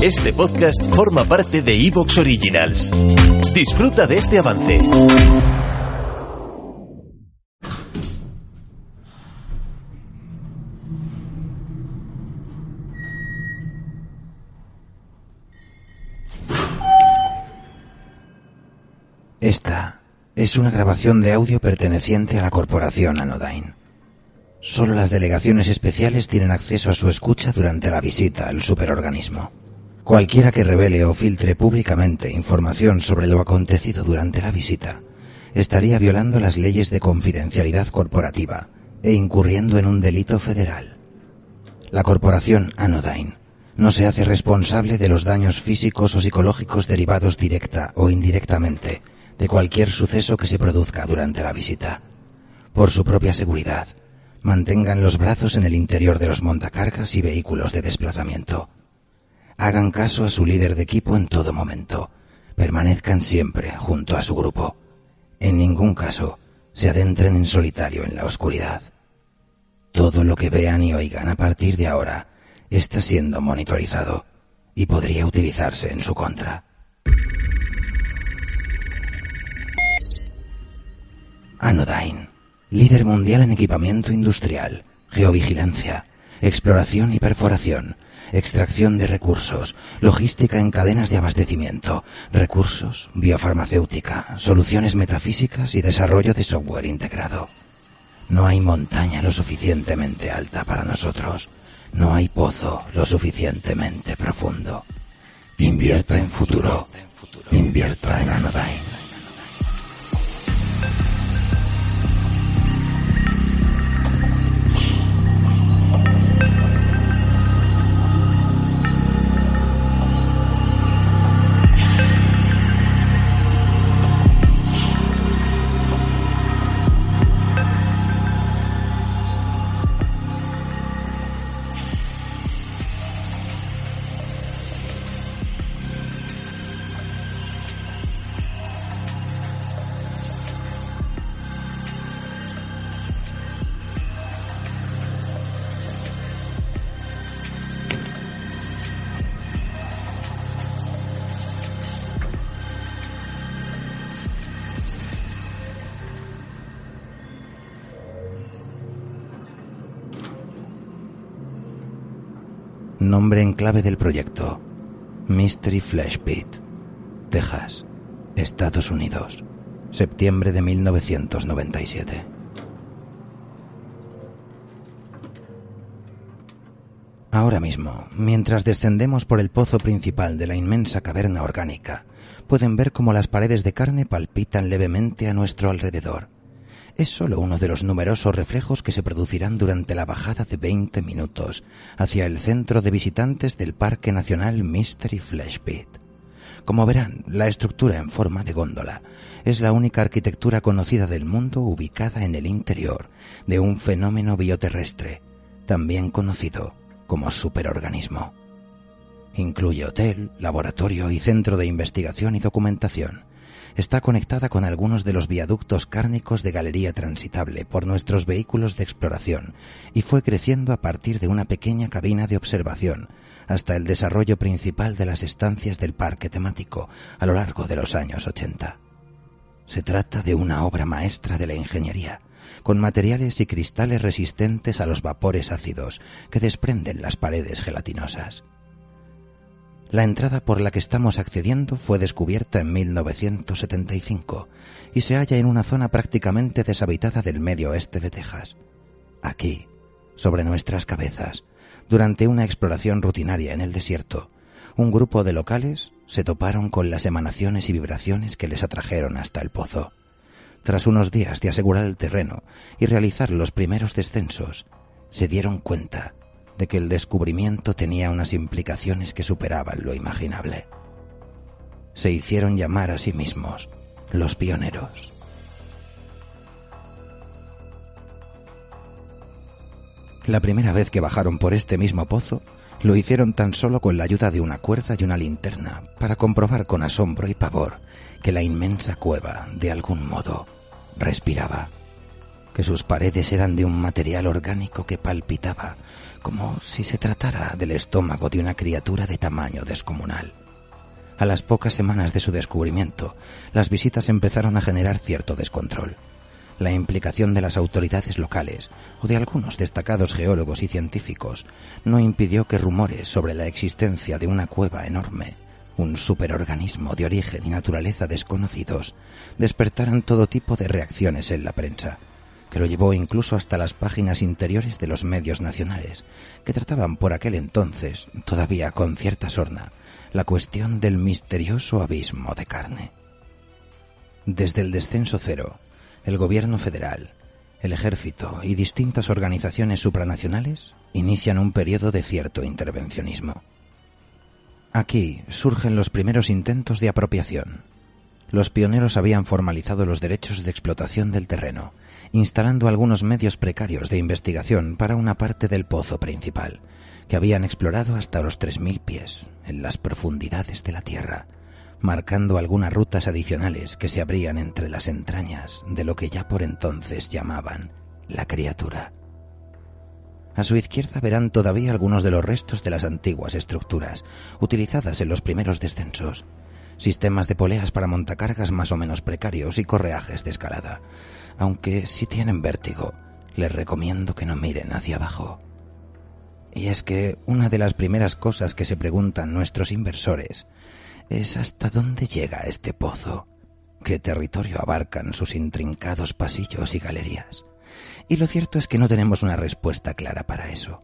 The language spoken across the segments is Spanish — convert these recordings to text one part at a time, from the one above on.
Este podcast forma parte de Evox Originals. Disfruta de este avance. Esta es una grabación de audio perteneciente a la corporación Anodyne. Solo las delegaciones especiales tienen acceso a su escucha durante la visita al superorganismo. Cualquiera que revele o filtre públicamente información sobre lo acontecido durante la visita estaría violando las leyes de confidencialidad corporativa e incurriendo en un delito federal. La corporación Anodyne no se hace responsable de los daños físicos o psicológicos derivados directa o indirectamente de cualquier suceso que se produzca durante la visita. Por su propia seguridad, mantengan los brazos en el interior de los montacargas y vehículos de desplazamiento. Hagan caso a su líder de equipo en todo momento. Permanezcan siempre junto a su grupo. En ningún caso se adentren en solitario en la oscuridad. Todo lo que vean y oigan a partir de ahora está siendo monitorizado y podría utilizarse en su contra. Anodyne, líder mundial en equipamiento industrial, geovigilancia, exploración y perforación, extracción de recursos, logística en cadenas de abastecimiento, recursos, biofarmacéutica, soluciones metafísicas y desarrollo de software integrado. No hay montaña lo suficientemente alta para nosotros. No hay pozo lo suficientemente profundo. Invierta en futuro. Invierta en Anodyne. Nombre en clave del proyecto. Mystery Flash Pit. Texas, Estados Unidos. Septiembre de 1997. Ahora mismo, mientras descendemos por el pozo principal de la inmensa caverna orgánica, pueden ver cómo las paredes de carne palpitan levemente a nuestro alrededor es solo uno de los numerosos reflejos que se producirán durante la bajada de 20 minutos hacia el centro de visitantes del Parque Nacional Mystery Flash Pit. Como verán, la estructura en forma de góndola es la única arquitectura conocida del mundo ubicada en el interior de un fenómeno bioterrestre, también conocido como superorganismo. Incluye hotel, laboratorio y centro de investigación y documentación está conectada con algunos de los viaductos cárnicos de galería transitable por nuestros vehículos de exploración y fue creciendo a partir de una pequeña cabina de observación hasta el desarrollo principal de las estancias del parque temático a lo largo de los años 80. Se trata de una obra maestra de la ingeniería, con materiales y cristales resistentes a los vapores ácidos que desprenden las paredes gelatinosas. La entrada por la que estamos accediendo fue descubierta en 1975 y se halla en una zona prácticamente deshabitada del medio oeste de Texas. Aquí, sobre nuestras cabezas, durante una exploración rutinaria en el desierto, un grupo de locales se toparon con las emanaciones y vibraciones que les atrajeron hasta el pozo. Tras unos días de asegurar el terreno y realizar los primeros descensos, se dieron cuenta de que el descubrimiento tenía unas implicaciones que superaban lo imaginable. Se hicieron llamar a sí mismos los pioneros. La primera vez que bajaron por este mismo pozo, lo hicieron tan solo con la ayuda de una cuerda y una linterna para comprobar con asombro y pavor que la inmensa cueva, de algún modo, respiraba, que sus paredes eran de un material orgánico que palpitaba como si se tratara del estómago de una criatura de tamaño descomunal. A las pocas semanas de su descubrimiento, las visitas empezaron a generar cierto descontrol. La implicación de las autoridades locales o de algunos destacados geólogos y científicos no impidió que rumores sobre la existencia de una cueva enorme, un superorganismo de origen y naturaleza desconocidos, despertaran todo tipo de reacciones en la prensa que lo llevó incluso hasta las páginas interiores de los medios nacionales, que trataban por aquel entonces, todavía con cierta sorna, la cuestión del misterioso abismo de carne. Desde el descenso cero, el gobierno federal, el ejército y distintas organizaciones supranacionales inician un periodo de cierto intervencionismo. Aquí surgen los primeros intentos de apropiación. Los pioneros habían formalizado los derechos de explotación del terreno instalando algunos medios precarios de investigación para una parte del pozo principal, que habían explorado hasta los 3.000 pies en las profundidades de la Tierra, marcando algunas rutas adicionales que se abrían entre las entrañas de lo que ya por entonces llamaban la criatura. A su izquierda verán todavía algunos de los restos de las antiguas estructuras utilizadas en los primeros descensos, sistemas de poleas para montacargas más o menos precarios y correajes de escalada, aunque si tienen vértigo, les recomiendo que no miren hacia abajo. Y es que una de las primeras cosas que se preguntan nuestros inversores es hasta dónde llega este pozo, qué territorio abarcan sus intrincados pasillos y galerías. Y lo cierto es que no tenemos una respuesta clara para eso.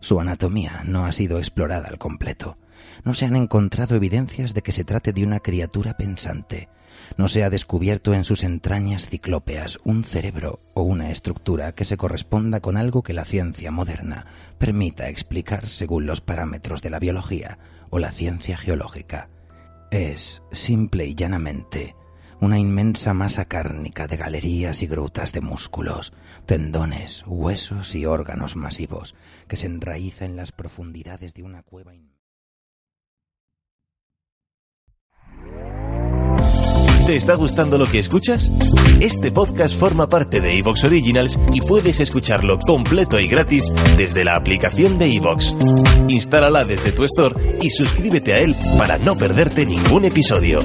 Su anatomía no ha sido explorada al completo. No se han encontrado evidencias de que se trate de una criatura pensante, no se ha descubierto en sus entrañas ciclópeas un cerebro o una estructura que se corresponda con algo que la ciencia moderna permita explicar según los parámetros de la biología o la ciencia geológica. Es, simple y llanamente, una inmensa masa cárnica de galerías y grutas de músculos, tendones, huesos y órganos masivos que se enraiza en las profundidades de una cueva ¿Te está gustando lo que escuchas? Este podcast forma parte de Evox Originals y puedes escucharlo completo y gratis desde la aplicación de Evox. Instálala desde tu store y suscríbete a él para no perderte ningún episodio.